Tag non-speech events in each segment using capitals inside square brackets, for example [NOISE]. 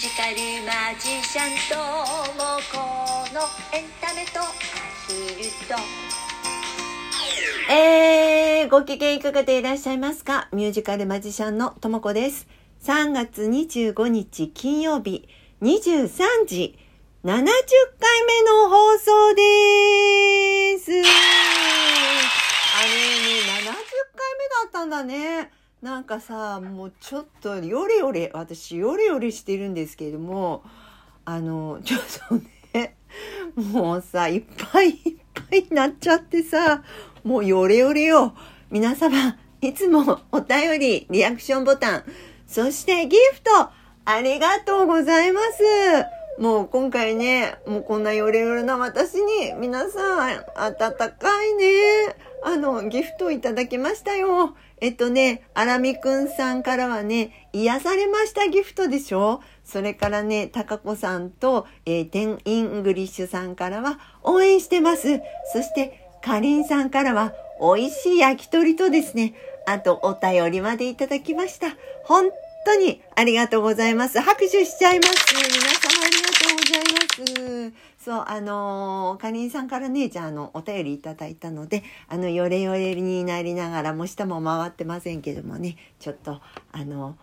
ジカルマジシャンともこのエンタメとアヒルとえー、ご機嫌いかがでいらっしゃいますか？ミュージカルマジシャンのともこです。3月25日金曜日23時70回目の放送です。あれね、70回目だったんだね。なんかさ、もうちょっとヨレヨレ、私ヨレヨレしてるんですけれども、あの、ちょっとね、もうさ、いっぱいいっぱいになっちゃってさ、もうヨレヨレよ。皆様、いつもお便り、リアクションボタン、そしてギフト、ありがとうございます。もう今回ね、もうこんなヨレヨレな私に、皆さん、温かいね、あの、ギフトいただきましたよ。えっとね、アラミくんさんからはね、癒されましたギフトでしょ？それからね、タカコさんと、えー、テンイングリッシュさんからは、応援してます。そして、かりんさんからは、美味しい焼き鳥とですね、あと、お便りまでいただきました。本当にありがとうございます。拍手しちゃいます。皆様うございます。そう、あのーかりんさんからね、じゃあ、あの、お便りいただいたので、あの、ヨレヨレになりながらも、下も回ってませんけどもね、ちょっと、あの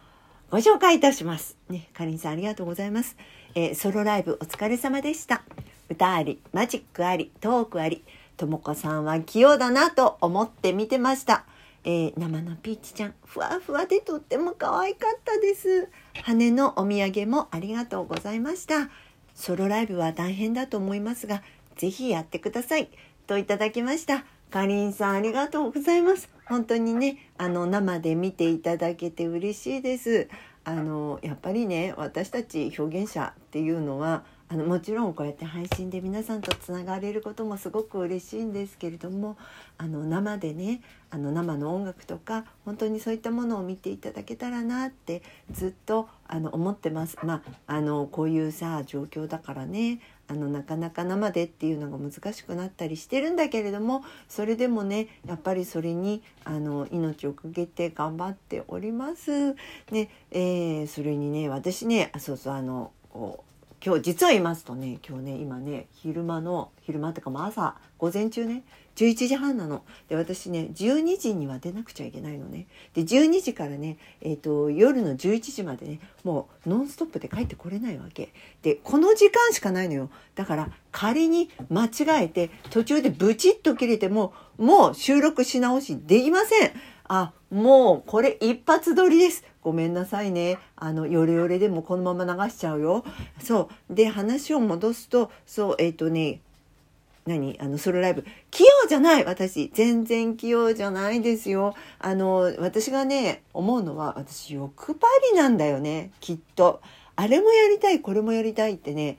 ご紹介いたします。ね、かりんさんありがとうございます。えーソロライブお疲れ様でした。歌あり、マジックあり、トークあり、ともこさんは器用だなと思って見てました。えー生のピーチちゃん、ふわふわでとっても可愛かったです。羽のお土産もありがとうございました。ソロライブは大変だと思いますが、ぜひやってください。といただきました。かりんさんありがとうございます。本当にね、あの、生で見ていただけて嬉しいです。あの、やっぱりね、私たち表現者っていうのは、あのもちろんこうやって配信で皆さんとつながれることもすごく嬉しいんですけれどもあの生でねあの生の音楽とか本当にそういったものを見ていただけたらなってずっとあの思ってます。まあ、あのこういうさ状況だからねあのなかなか生でっていうのが難しくなったりしてるんだけれどもそれでもねやっぱりそれにあの命をかけて頑張っております。ねえーそれにね私ねあそうそうあのこう今日実は言いますとね今日ね今ね昼間の昼間っていうかも朝午前中ね11時半なの。で私ね12時には出なくちゃいけないのね。で12時からね、えー、と夜の11時までねもうノンストップで帰ってこれないわけ。でこの時間しかないのよ。だから仮に間違えて途中でブチッと切れてももう収録し直しできません。あもうこれ一発撮りです。ごめんなさいね。あのヨレヨレでもこのまま流しちゃうよ。そう。で話を戻すとそうえっ、とね何？あのソロライブ。器用じゃない！私。全然器用じゃないですよ。あの私がね思うのは私欲張りなんだよね。きっと。あれもやりたいこれもやりたいってね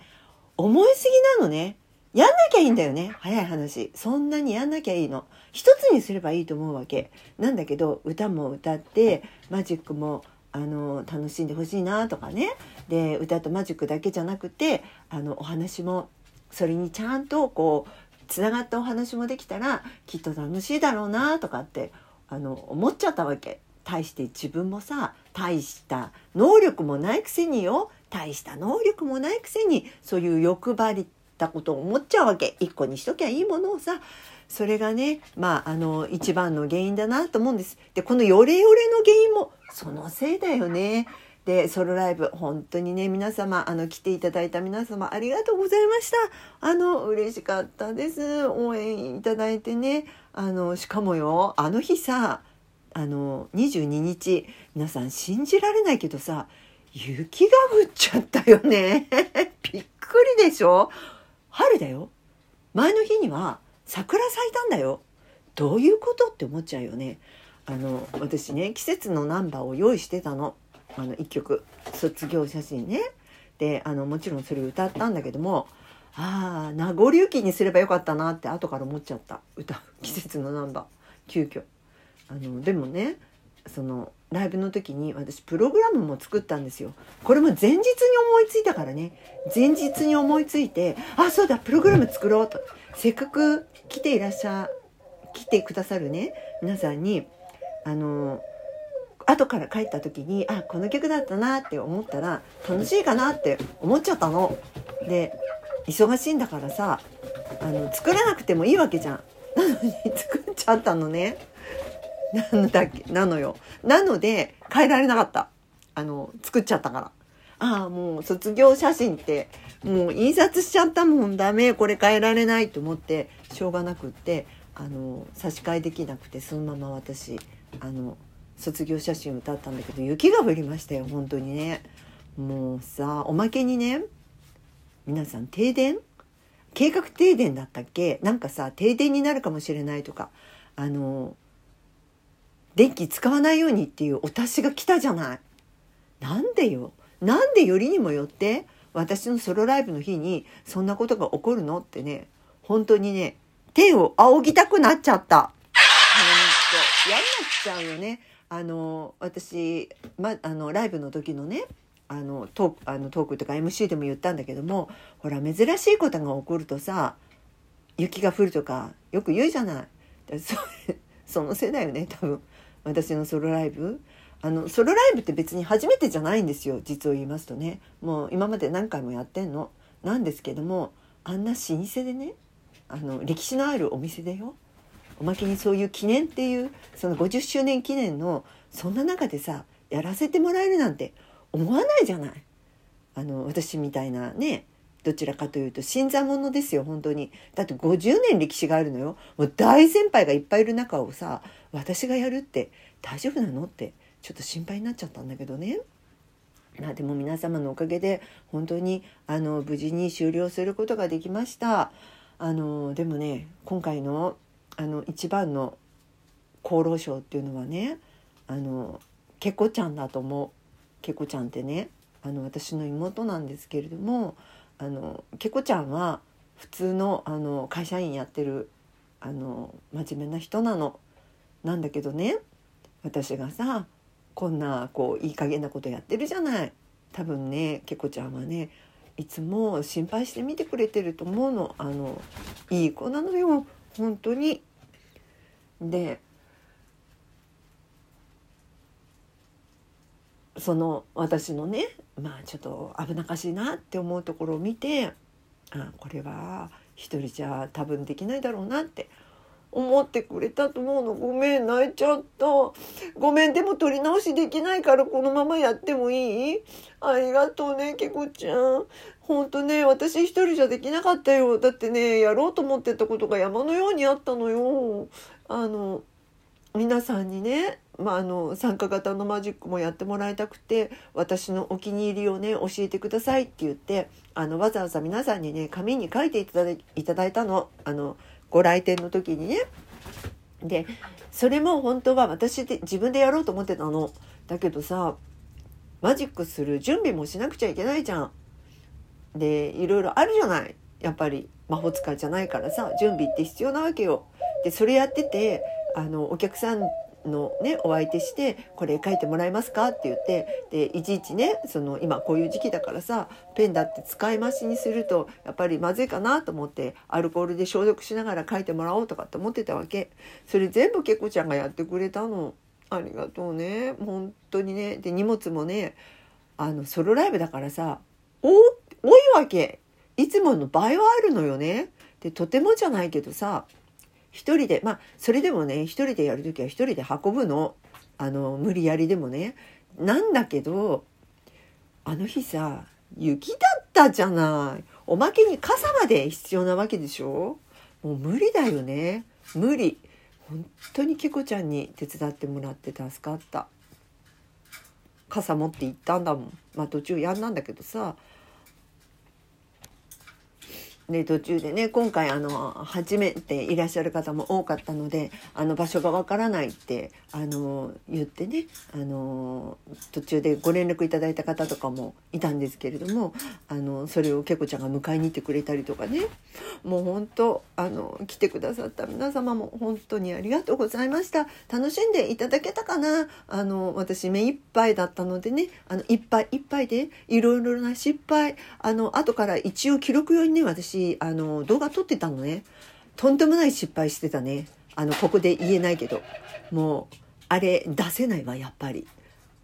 思いすぎなのね。やんなきゃいいんだよね。早い話。そんなにやんなきゃいいの。一つにすればいいと思うわけ。なんだけど歌も歌ってマジックもあの楽しんでほしいなとかね。で歌とマジックだけじゃなくてあのお話もそれにちゃんとこうつながったお話もできたらきっと楽しいだろうなとかってあの思っちゃったわけ。対して自分もさ大した能力もないくせによ。大した能力もないくせにそういう欲張りたことを思っちゃうわけ。一個にしときゃいいものをさそれがねまああの一番の原因だなと思うんです。でこのヨレヨレの原因もそのせいだよね。でソロライブ本当にね皆様あの来ていただいた皆様ありがとうございました。あの嬉しかったです。応援いただいてね。あのしかもよあの日さあの22日皆さん信じられないけどさ雪が降っちゃったよね。[LAUGHS] びっくりでしょ？春だよ。前の日には桜咲いたんだよ。どういうことって思っちゃうよね。あの私ね季節のナンバーを用意してたの。あの1曲。卒業写真ね。であのもちろんそれ歌ったんだけどもああ名残雪にすればよかったなって後から思っちゃった。歌季節のナンバー。急遽。あのでもねそのライブの時に私プログラムも作ったんですよこれも前日に思いついたからね前日に思いついてあそうだプログラム作ろうとせっかく来ていらっしゃ来てくださるね皆さんにあの後から帰った時にあこの曲だったなって思ったら楽しいかなって思っちゃったの。で忙しいんだからさあの作らなくてもいいわけじゃん。なのに作っちゃったのね。なんだっけ？なのよ。なので変えられなかった。あの作っちゃったから。ああもう卒業写真ってもう印刷しちゃったもんダメこれ変えられないと思ってしょうがなくってあの差し替えできなくてそのまま私あの卒業写真歌ったんだけど雪が降りましたよ本当にねもうさおまけにね皆さん停電？計画停電だったっけ？なんかさ停電になるかもしれないとかあの電気使わないようにっていうお達しが来たじゃないなんでよ？なんでよりにもよって？私のソロライブの日にそんなことが起こるの？ってね本当にね天を仰ぎたくなっちゃった。ほんと嫌になっちゃうよね。あの私、ま、あのライブの時のねあのトークあのトークとか MC でも言ったんだけどもほら珍しいことが起こるとさ雪が降るとかよく言うじゃない。そ [LAUGHS] そのせいだよね多分私のソロライブ。あのソロライブって別に初めてじゃないんですよ実を言いますとねもう今まで何回もやってんのなんですけどもあんな老舗でねあの歴史のあるお店でよおまけにそういう記念っていうその50周年記念のそんな中でさやらせてもらえるなんて思わないじゃない。あの私みたいなねどちらかというと新参者ですよ本当にだって50年歴史があるのよもう大先輩がいっぱいいる中をさ私がやるって大丈夫なのってちょっと心配になっちゃったんだけどね。まあ、でも皆様のおかげで本当にあの無事に終了することができました。あのでもね今回のあの一番の厚労省っていうのはねあのけこちゃんだと思うけこちゃんってねあの私の妹なんですけれどもあのけこちゃんは普通のあの会社員やってるあの真面目な人なの。なんだけどね私がさこんなこういい加減なことやってるじゃない多分ねけこちゃんはねいつも心配して見てくれてると思うのあのいい子なのよ本当に。でその私のねまあちょっと危なっかしいなって思うところを見てあこれは一人じゃ多分できないだろうなって思ってくれたと思うの。ごめん泣いちゃった。ごめんでも取り直しできないからこのままやってもいい？ありがとうねけこちゃん。ほんとね私一人じゃできなかったよ。だってねやろうと思ってたことが山のようにあったのよ。あの皆さんにね、まあ、あの参加型のマジックもやってもらいたくて私のお気に入りをね教えてくださいって言ってあのわざわざ皆さんにね紙に書いていただいただいたのあのご来店の時にね。でそれも本当は私で自分でやろうと思ってたの。だけどさマジックする準備もしなくちゃいけないじゃん。でいろいろあるじゃないやっぱり魔法使いじゃないからさ準備って必要なわけよ。でそれやっててあのお客さんのねお相手して「これ書いてもらえますか?」って言ってでいちいちねその今こういう時期だからさペンだって使い回しにするとやっぱりまずいかなと思ってアルコールで消毒しながら書いてもらおうとかって思ってたわけ。それ全部けこちゃんがやってくれたの。ありがとうね。本当にね。で荷物もねあのソロライブだからさお多いわけ。いつもの倍はあるのよね。でとてもじゃないけどさ一人でまあそれでもね一人でやる時は一人で運ぶの。あの無理やりでもね。なんだけどあの日さ雪だったじゃない。おまけに傘まで必要なわけでしょ。もう無理だよね。無理。本当にけこちゃんに手伝ってもらって助かった。傘持って行ったんだもん。まあ途中やんなんだけどさ。で途中でね今回あの初めていらっしゃる方も多かったのであの場所がわからないってあの言ってねあの途中でご連絡いただいた方とかもいたんですけれどもあのそれをけこちゃんが迎えに行ってくれたりとかね。もう本当あの来てくださった皆様も本当にありがとうございました。楽しんでいただけたかな。あの私目いっぱいだったのでねあのいっぱいいっぱいでいろいろな失敗あの後から一応記録用にね私あの動画撮ってたのね。とんでもない失敗してたね。あのここで言えないけど。もうあれ出せないわやっぱり。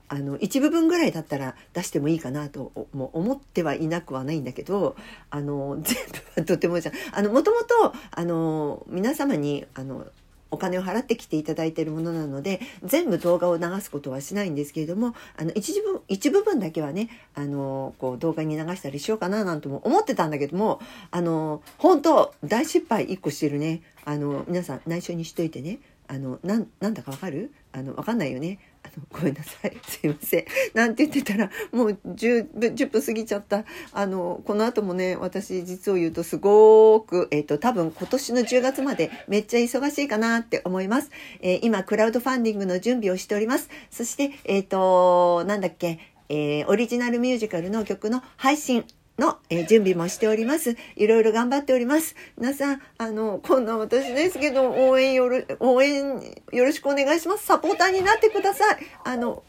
あの一部分ぐらいだったら出してもいいかなとも思ってはいなくはないんだけどあの全部はとてもじゃあのもともとあの皆様にあのお金を払ってきていただいているものなので全部動画を流すことはしないんですけれどもあの一部一部分だけはねあのこう動画に流したりしようかななんても思ってたんだけどもあの本当大失敗1個してるね。あの皆さん内緒にしといてね。あのなんだかわかる？あのわかんないよね。あのごめんなさい。すいません。なんて言ってたらもう 10, 10分過ぎちゃった。あのこの後もね私実を言うとすごく、えーと、多分今年の10月までめっちゃ忙しいかなって思います、えー、今クラウドファンディングの準備をしております。そしてえっ、ー、となんだっけえー、オリジナルミュージカルの曲の配信。の、えー、準備もしております。いろいろ頑張っております。皆さん、あの、こんな私ですけど、応援よろ、応援よろしくお願いします。サポーターになってください。あの、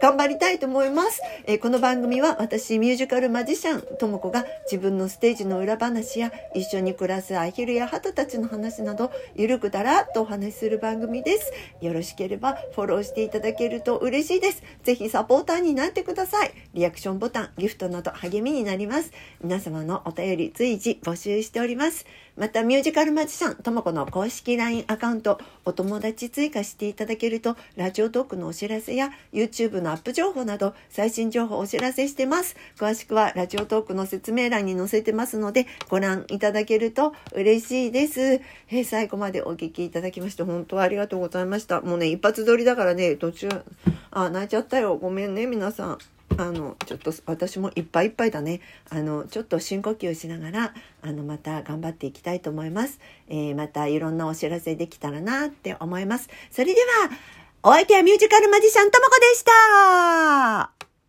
頑張りたいと思います、えー、この番組は私ミュージカルマジシャンとも子が自分のステージの裏話や一緒に暮らすアヒルやハトたちの話などゆるくだらっとお話しする番組です。よろしければフォローしていただけると嬉しいです。ぜひサポーターになってください。リアクションボタンギフトなど励みになります。皆様のお便り随時募集しております。またミュージカルマジシャンともこの公式 LINE アカウントお友達追加していただけるとラジオトークのお知らせや YouTube のアップ情報など最新情報をお知らせしてます。詳しくはラジオトークの説明欄に載せてますのでご覧いただけると嬉しいです、えー、最後までお聞きいただきまして本当はありがとうございました。もうね一発撮りだからね途中あ泣いちゃったよ。ごめんね皆さん。あのちょっと私もいっぱいいっぱいだね。あのちょっと深呼吸しながらあのまた頑張っていきたいと思います、えー、またいろんなお知らせできたらなって思います。それではお相手はミュージカルマジシャンともこでした。